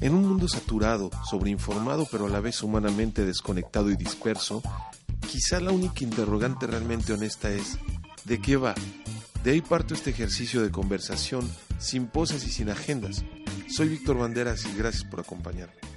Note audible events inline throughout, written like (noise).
En un mundo saturado, sobreinformado pero a la vez humanamente desconectado y disperso, quizá la única interrogante realmente honesta es ¿de qué va? De ahí parto este ejercicio de conversación sin poses y sin agendas. Soy Víctor Banderas y gracias por acompañarme.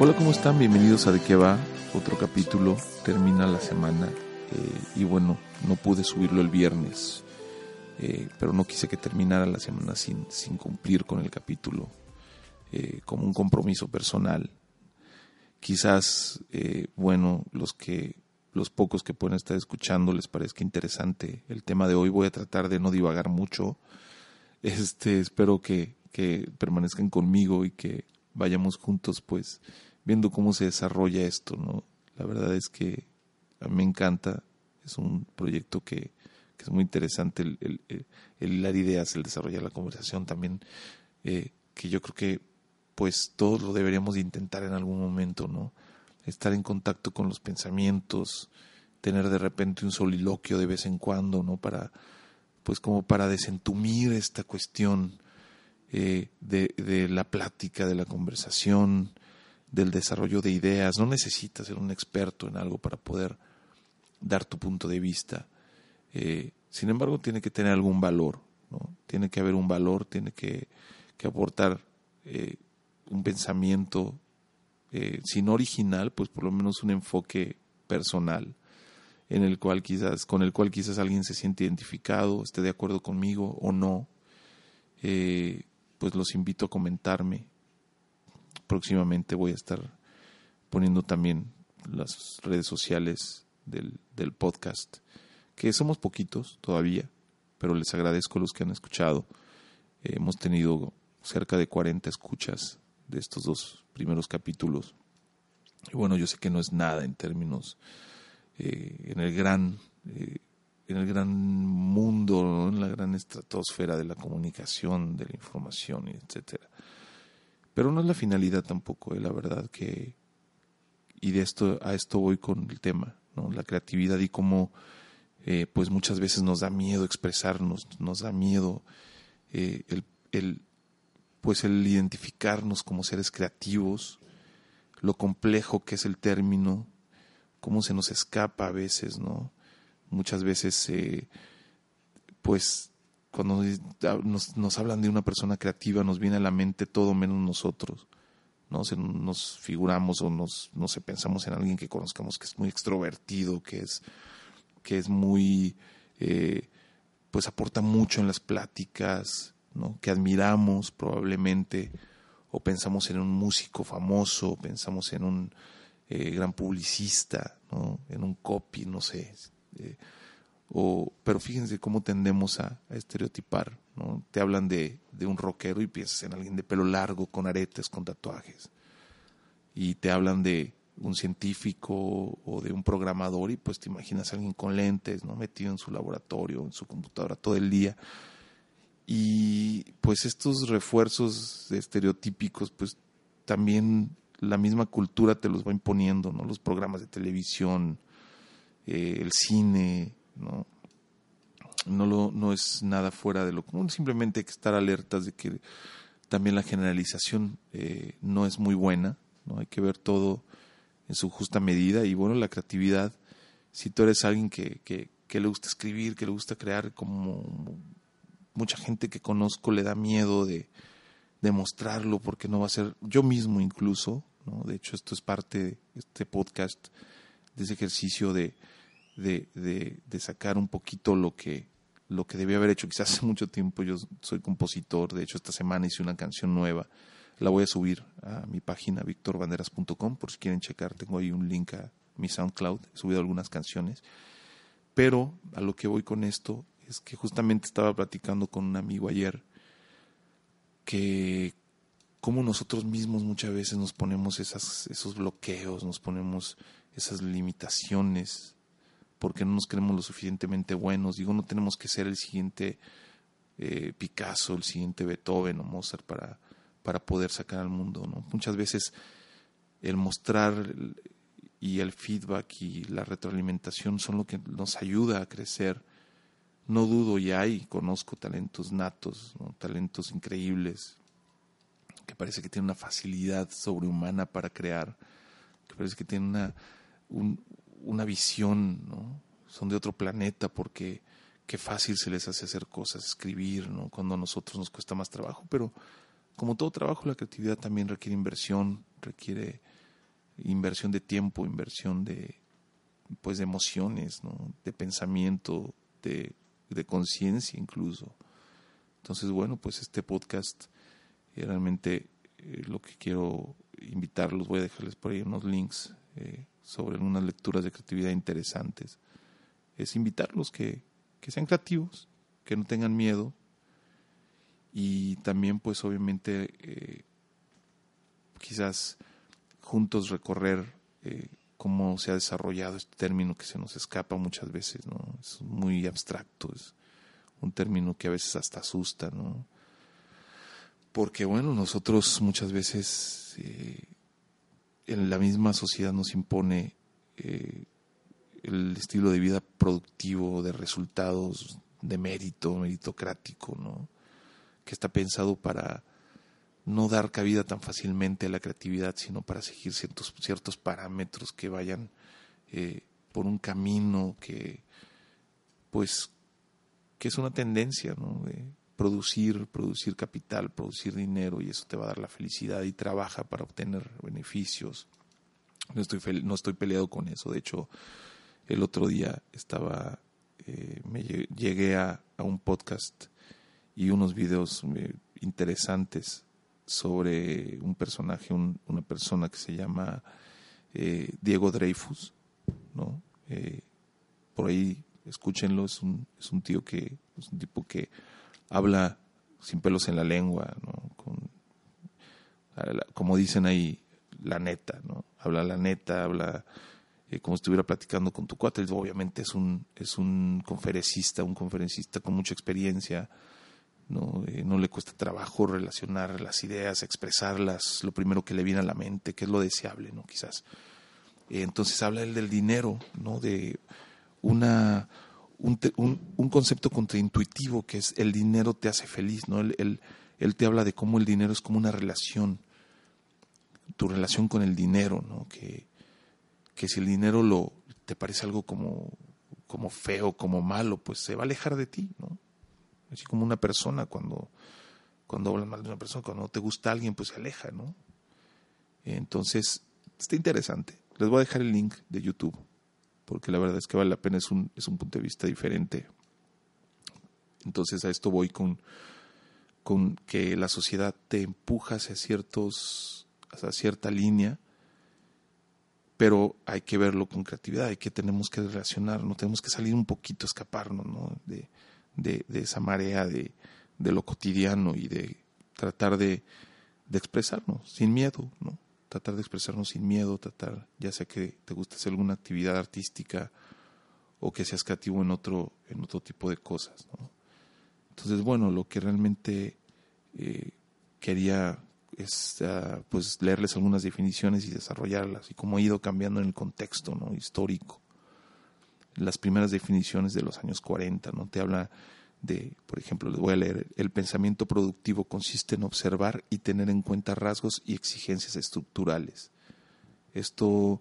Hola, ¿cómo están? Bienvenidos a De qué va, otro capítulo, termina la semana eh, y bueno, no pude subirlo el viernes, eh, pero no quise que terminara la semana sin, sin cumplir con el capítulo eh, como un compromiso personal. Quizás, bueno, los que los pocos que pueden estar escuchando les parezca interesante el tema de hoy. Voy a tratar de no divagar mucho. Este, espero que, que permanezcan conmigo y que vayamos juntos, pues, viendo cómo se desarrolla esto, ¿no? La verdad es que a mí me encanta, es un proyecto que, es muy interesante el, el, el, hilar ideas, el desarrollar la conversación también, eh, que yo creo que pues todos lo deberíamos de intentar en algún momento, ¿no? Estar en contacto con los pensamientos, tener de repente un soliloquio de vez en cuando, ¿no? Para, pues como para desentumir esta cuestión eh, de, la plática, de la conversación, del desarrollo de ideas. No necesitas ser un experto en algo para poder dar tu punto de vista. Eh, sin embargo, tiene que tener algún valor, ¿no? Tiene que haber un valor, tiene que, que aportar eh, un pensamiento, eh, si no original, pues por lo menos un enfoque personal en el cual quizás, con el cual quizás alguien se siente identificado, esté de acuerdo conmigo o no. pues los invito a comentarme próximamente voy a estar poniendo también las redes sociales del, del podcast, que somos poquitos todavía, pero les agradezco a los que han escuchado. hemos tenido cerca de 40 escuchas de estos dos primeros capítulos. Y bueno, yo sé que no es nada en términos, eh, en el gran, eh, en el gran mundo, en la gran estratosfera de la comunicación, de la información, etcétera. Pero no es la finalidad tampoco, eh, la verdad que... Y de esto, a esto voy con el tema, ¿no? La creatividad y cómo eh, pues muchas veces nos da miedo expresarnos, nos da miedo eh, el, el, pues el identificarnos como seres creativos, lo complejo que es el término, cómo se nos escapa a veces, ¿no? Muchas veces, eh, pues cuando nos, hablan de una persona creativa, nos viene a la mente todo menos nosotros. ¿no? nos figuramos o nos, no sé, pensamos en alguien que conozcamos que es muy extrovertido, que es, que es muy, eh, pues aporta mucho en las pláticas, ¿no? que admiramos probablemente, o pensamos en un músico famoso, pensamos en un eh, gran publicista, en un copy, no sé. Eh, o, pero fíjense cómo tendemos a, estereotipar. ¿no? Te hablan de, de, un rockero y piensas en alguien de pelo largo, con aretes, con tatuajes. Y te hablan de un científico o de un programador y pues te imaginas a alguien con lentes, ¿no? metido en su laboratorio, en su computadora todo el día. Y pues estos refuerzos estereotípicos, pues también la misma cultura te los va imponiendo, ¿no? Los programas de televisión, eh, el cine, ¿no? No, lo, no es nada fuera de lo común, simplemente hay que estar alertas de que también la generalización eh, no es muy buena, ¿no? hay que ver todo en su justa medida y bueno, la creatividad, si tú eres alguien que, que, que le gusta escribir, que le gusta crear, como mucha gente que conozco le da miedo de, de mostrarlo porque no va a ser yo mismo incluso, ¿no? de hecho esto es parte de este podcast, de ese ejercicio de de, de, sacar un poquito lo que, lo que debía haber hecho quizás hace mucho tiempo. Yo soy compositor, de hecho esta semana hice una canción nueva. La voy a subir a mi página victorbanderas.com por si quieren checar. Tengo ahí un link a mi SoundCloud. He subido algunas canciones. Pero a lo que voy con esto es que justamente estaba platicando con un amigo ayer que como nosotros mismos muchas veces nos ponemos esos bloqueos, nos ponemos esas limitaciones, porque no nos creemos lo suficientemente buenos. Digo, no tenemos que ser el siguiente eh, Picasso, el siguiente Beethoven o Mozart para, para poder sacar al mundo. ¿no? Muchas veces el mostrar y el feedback y la retroalimentación son lo que nos ayuda a crecer. No dudo y hay, conozco talentos natos, talentos increíbles, que parece que tienen una facilidad sobrehumana para crear, que parece que tienen una, una visión, ¿no? son de otro planeta porque qué fácil se les hace hacer cosas, escribir, ¿no? cuando a nosotros nos cuesta más trabajo, pero como todo trabajo, la creatividad también requiere inversión, requiere inversión de tiempo, inversión de pues de emociones, de pensamiento, de, de conciencia incluso. Entonces, bueno, pues este podcast eh, realmente eh, lo que quiero invitarlos, voy a dejarles por ahí unos links eh, sobre unas lecturas de creatividad interesantes, es invitarlos que, que sean creativos, que no tengan miedo y también pues obviamente quizás juntos recorrer cómo se ha desarrollado este término que se nos escapa muchas veces, ¿no? Es muy abstracto, es un término que a veces hasta asusta, ¿no? Porque bueno, nosotros muchas veces eh, en la misma sociedad nos impone eh, el estilo de vida productivo, de resultados, de mérito, meritocrático, ¿no? Que está pensado para no dar cabida tan fácilmente a la creatividad, sino para seguir ciertos, ciertos parámetros que vayan eh, por un camino que, pues, que es una tendencia, ¿no? De producir, producir capital, producir dinero y eso te va a dar la felicidad y trabaja para obtener beneficios. No estoy, no estoy peleado con eso. De hecho, el otro día estaba, eh, me llegué a, a, un podcast y unos videos eh, interesantes sobre un personaje, una persona que se llama eh, Diego Dreyfus, ¿no? Eh, por ahí escúchenlo, es un, es un tío que, es un tipo que habla sin pelos en la lengua, ¿no? Como dicen ahí, la neta, ¿no? Habla la neta, habla eh, como si estuviera platicando con tu cuate. Obviamente es un, es un conferencista, un conferencista con mucha experiencia, ¿no? Eh, no le cuesta trabajo relacionar las ideas, expresarlas, lo primero que le viene a la mente, que es lo deseable, ¿no? Quizás. Eh, entonces habla él del dinero, ¿no? De una, un, un, concepto contraintuitivo que es el dinero te hace feliz, ¿no? Él, él, él, te habla de cómo el dinero es como una relación, tu relación con el dinero, ¿no? Que, que si el dinero lo, te parece algo como, como feo, como malo, pues se va a alejar de ti, ¿no? Así como una persona cuando, cuando hablan mal de una persona, cuando no te gusta alguien, pues se aleja, ¿no? Entonces, está interesante. Les voy a dejar el link de YouTube, porque la verdad es que vale la pena, es un, es un punto de vista diferente. Entonces a esto voy con, con que la sociedad te empuja hacia ciertos, hacia cierta línea, pero hay que verlo con creatividad, hay que tenemos que relacionarnos, tenemos que salir un poquito, escaparnos, ¿no? De, de, esa marea de, lo cotidiano y de tratar de, expresarnos sin miedo, ¿no? Tratar de expresarnos sin miedo, tratar, ya sea que te guste hacer alguna actividad artística o que seas creativo en otro, en otro tipo de cosas. Entonces, bueno, lo que realmente eh, quería es ah, pues leerles algunas definiciones y desarrollarlas y cómo ha ido cambiando en el contexto ¿no? histórico las primeras definiciones de los años 40, ¿no? Te habla de, por ejemplo, les voy a leer, el pensamiento productivo consiste en observar y tener en cuenta rasgos y exigencias estructurales. Esto,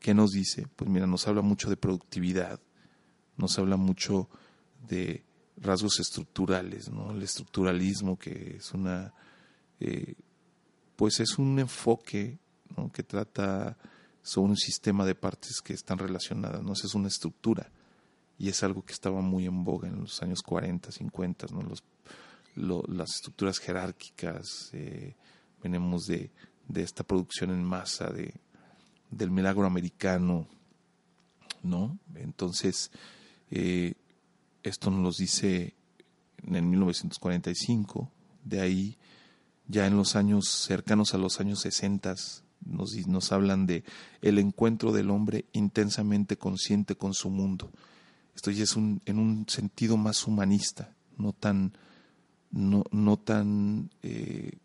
¿qué nos dice? Pues mira, nos habla mucho de productividad, nos habla mucho de rasgos estructurales, ¿no? El estructuralismo que es una, eh, pues es un enfoque que trata son un sistema de partes que están relacionadas, ¿no? es una estructura. Y es algo que estaba muy en boga en los años 40, 50, ¿no? Los, las estructuras jerárquicas, eh, venimos de, de, esta producción en masa, de, del milagro americano, ¿no? Entonces, eh, esto nos lo dice en 1945, de ahí Ya en los años cercanos a los años 60 nos, hablan de el encuentro del hombre intensamente consciente con su mundo. Esto ya es un, en un sentido más humanista, no tan, no, no tan eh,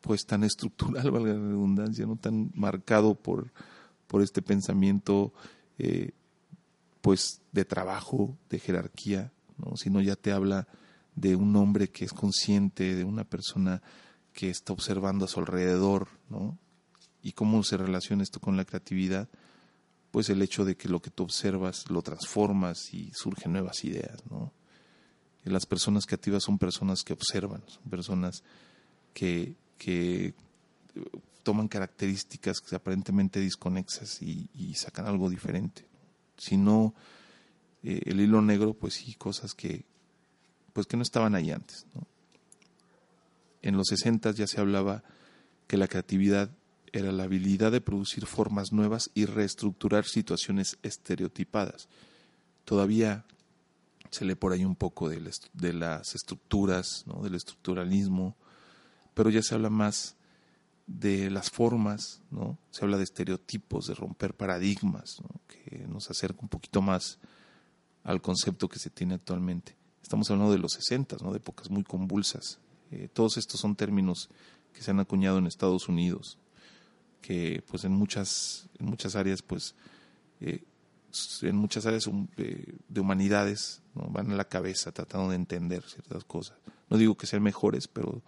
pues tan estructural, (laughs) valga la redundancia, no tan marcado por, por este pensamiento eh, pues de trabajo, de jerarquía, ¿no? sino ya te habla de un hombre que es consciente, de una persona que está observando a su alrededor, ¿no? Y cómo se relaciona esto con la creatividad, pues el hecho de que lo que tú observas lo transformas y surgen nuevas ideas, ¿no? las personas creativas son personas que observan, son personas que, que toman características aparentemente desconexas y, sacan algo diferente. Si no, eh, el hilo negro, pues sí, cosas que, pues que no estaban ahí antes. En los 60 ya se hablaba que la creatividad era la habilidad de producir formas nuevas y reestructurar situaciones estereotipadas. Todavía se lee por ahí un poco de, las estructuras, ¿no? del estructuralismo, pero ya se habla más de las formas, ¿no? Se habla de estereotipos, de romper paradigmas, que nos acerca un poquito más al concepto que se tiene actualmente. Estamos hablando de los 60, ¿no? De épocas muy convulsas. Eh, todos estos son términos que se han acuñado en Estados Unidos, que pues en muchas, en muchas áreas, pues, eh, en muchas áreas eh, de humanidades ¿no? van a la cabeza tratando de entender ciertas cosas. No digo que sean mejores, pero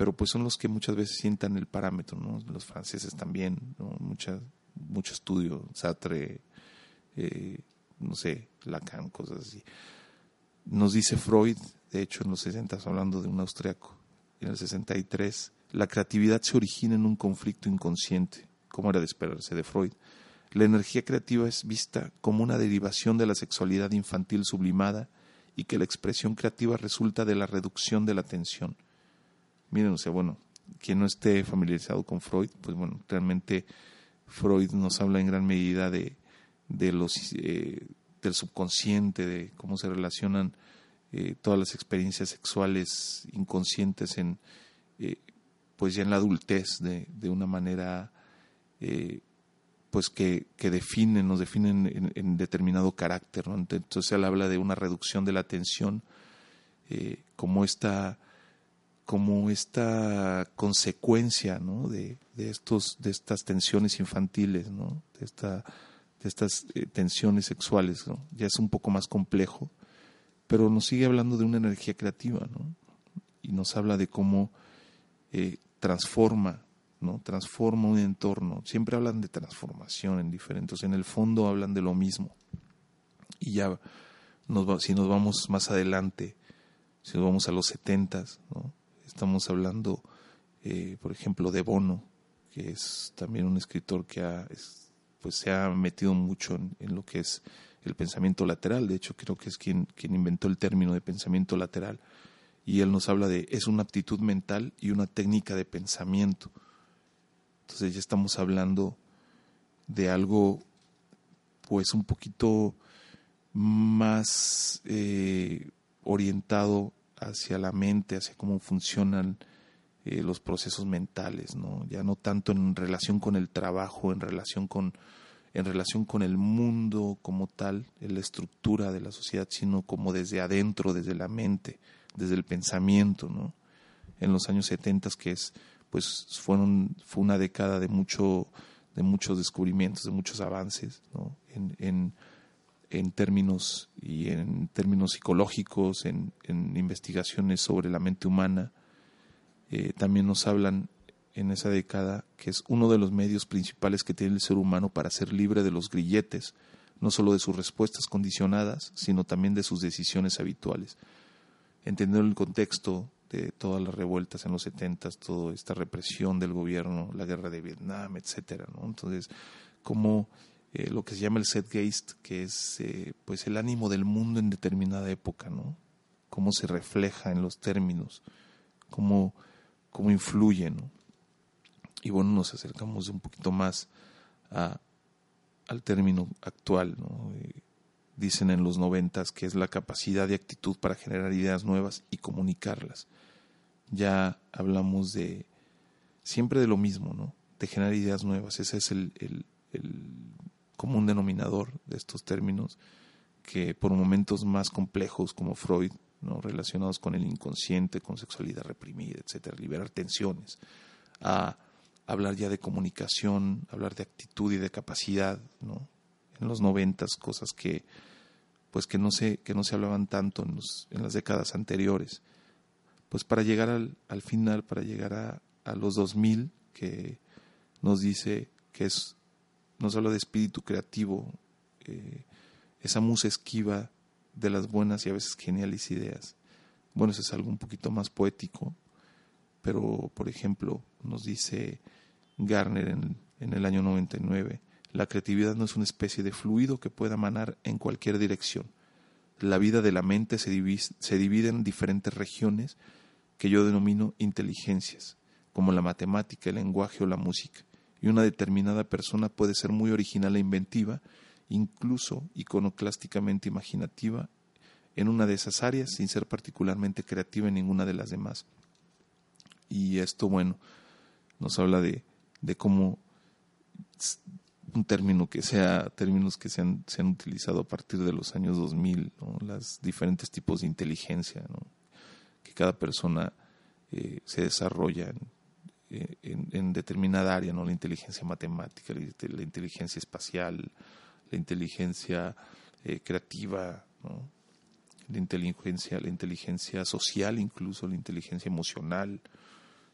pero pues son los que muchas veces sientan el parámetro, ¿no? Los franceses también, ¿no? Mucha, mucho estudio, Sartre, eh, no sé, Lacan, cosas así. Nos dice Freud, de hecho en los 60, hablando de un austriaco, en el 63, la creatividad se origina en un conflicto inconsciente, como era de esperarse de Freud. La energía creativa es vista como una derivación de la sexualidad infantil sublimada y que la expresión creativa resulta de la reducción de la tensión miren, o sea, bueno, quien no esté familiarizado con Freud, pues bueno, realmente Freud nos habla en gran medida de, de los, eh, del subconsciente, de cómo se relacionan eh, todas las experiencias sexuales inconscientes en, pues ya en la adultez, de, una manera pues que, que, definen, nos definen en, determinado carácter. ¿no? Entonces él habla de una reducción de la tensión, como esta como esta consecuencia ¿no? de, de, estos, de estas tensiones infantiles, ¿no? de, esta, de estas eh, tensiones sexuales. ¿no? Ya es un poco más complejo, pero nos sigue hablando de una energía creativa ¿no? y nos habla de cómo eh, transforma, ¿no? transforma un entorno. Siempre hablan de transformación en diferentes, en el fondo hablan de lo mismo. Y ya nos si nos vamos más adelante, si nos vamos a los setentas, ¿no? Estamos hablando, eh, por ejemplo, de Bono, que es también un escritor que ha, pues se ha metido mucho en, lo que es el pensamiento lateral. De hecho, creo que es quien, quien inventó el término de pensamiento lateral. Y él nos habla de, es una aptitud mental y una técnica de pensamiento. Entonces ya estamos hablando de algo, pues un poquito más eh, orientado hacia la mente, hacia cómo funcionan eh, los procesos mentales, ¿no? Ya no tanto en relación con el trabajo, en relación con en relación con el mundo como tal, en la estructura de la sociedad, sino como desde adentro, desde la mente, desde el pensamiento, ¿no? En los años 70 que es pues fueron fue una década de mucho de muchos descubrimientos, de muchos avances, ¿no? en, en en términos y en términos psicológicos, en, investigaciones sobre la mente humana. Eh, también nos hablan en esa década que es uno de los medios principales que tiene el ser humano para ser libre de los grilletes, no solo de sus respuestas condicionadas, sino también de sus decisiones habituales. Entendiendo el contexto de todas las revueltas en los setentas, toda esta represión del gobierno, la guerra de Vietnam, etcétera, ¿no? Entonces, cómo eh, lo que se llama el Zeitgeist, que es eh, pues el ánimo del mundo en determinada época, ¿no? Cómo se refleja en los términos, cómo, cómo influye, ¿no? Y bueno, nos acercamos un poquito más a, al término actual, ¿no? Eh, dicen en los noventas que es la capacidad de actitud para generar ideas nuevas y comunicarlas. ya hablamos de siempre de lo mismo, ¿no? De generar ideas nuevas. Ese es el, el, común denominador de estos términos que por momentos más complejos como Freud, ¿no? relacionados con el inconsciente, con sexualidad reprimida, etcétera, liberar tensiones, a hablar ya de comunicación, hablar de actitud y de capacidad, ¿no? En los noventas, cosas que pues que no se, que no se hablaban tanto en, los, en las décadas anteriores. Pues para llegar al, al final, para llegar a, a los 2000, que nos dice que es, nos habla de espíritu creativo, eh, esa musa esquiva de las buenas y a veces geniales ideas. Bueno, eso es algo un poquito más poético, pero por ejemplo, nos dice Garner en, en el año 99, la creatividad no es una especie de fluido que pueda manar en cualquier dirección. La vida de la mente se divide, se divide en diferentes regiones que yo denomino inteligencias, como la matemática, el lenguaje o la música. Y una determinada persona puede ser muy original e inventiva, incluso iconoclásticamente imaginativa, en una de esas áreas sin ser particularmente creativa en ninguna de las demás. Y esto, bueno, nos habla de, de cómo un término que sea, términos que se han, se utilizado a partir de los años 2000, ¿no? los diferentes tipos de inteligencia, que cada persona eh, se desarrolla en, en, determinada área, ¿no? la inteligencia matemática, la, inteligencia espacial, la inteligencia eh, creativa, la inteligencia, la inteligencia social, incluso la inteligencia emocional.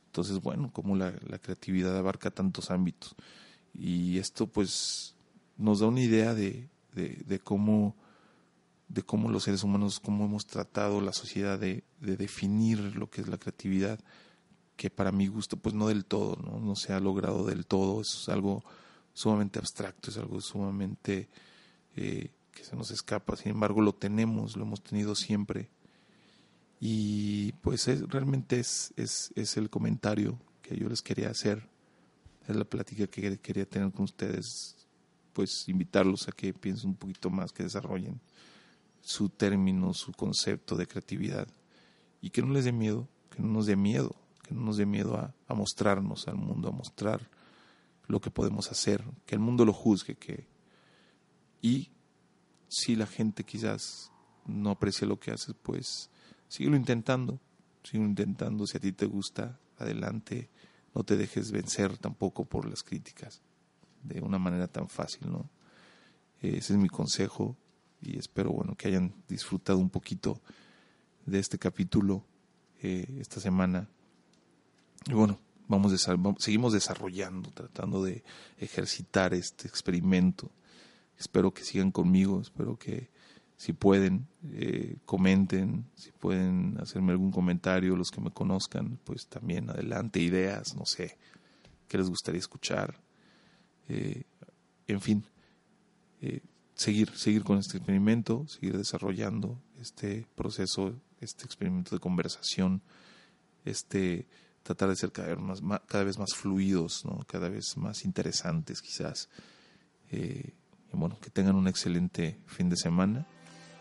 Entonces, bueno, como la, la creatividad abarca tantos ámbitos y esto pues nos da una idea de, de, cómo de cómo los seres humanos, cómo hemos tratado la sociedad de, de, definir lo que es la creatividad, que para mi gusto pues no del todo, ¿no? no se ha logrado del todo, es algo sumamente abstracto, es algo sumamente eh, que se nos escapa, sin embargo lo tenemos, lo hemos tenido siempre. Y pues es, realmente es, es, es el comentario que yo les quería hacer es la plática que quería tener con ustedes, pues invitarlos a que piensen un poquito más, que desarrollen su término, su concepto de creatividad. Y que no les dé miedo, que no nos dé miedo, que no nos dé miedo a, a mostrarnos al mundo, a mostrar lo que podemos hacer, que el mundo lo juzgue, que y si la gente quizás no aprecia lo que haces, pues síguelo intentando, síguelo intentando, si a ti te gusta, adelante, no te dejes vencer tampoco por las críticas de una manera tan fácil, ¿no? Ese es mi consejo y espero, bueno, que hayan disfrutado un poquito de este capítulo eh, esta semana. Y bueno, vamos, seguimos desarrollando, tratando de ejercitar este experimento. Espero que sigan conmigo, espero que si pueden, eh, comenten, si pueden hacerme algún comentario, los que me conozcan, pues también adelante, ideas, no sé, qué les gustaría escuchar. Eh, en fin, eh, seguir, seguir con este experimento, seguir desarrollando este proceso, este experimento de conversación, este tratar de ser cada vez más, cada vez más fluidos, ¿no? cada vez más interesantes quizás. y bueno, que tengan un excelente fin de semana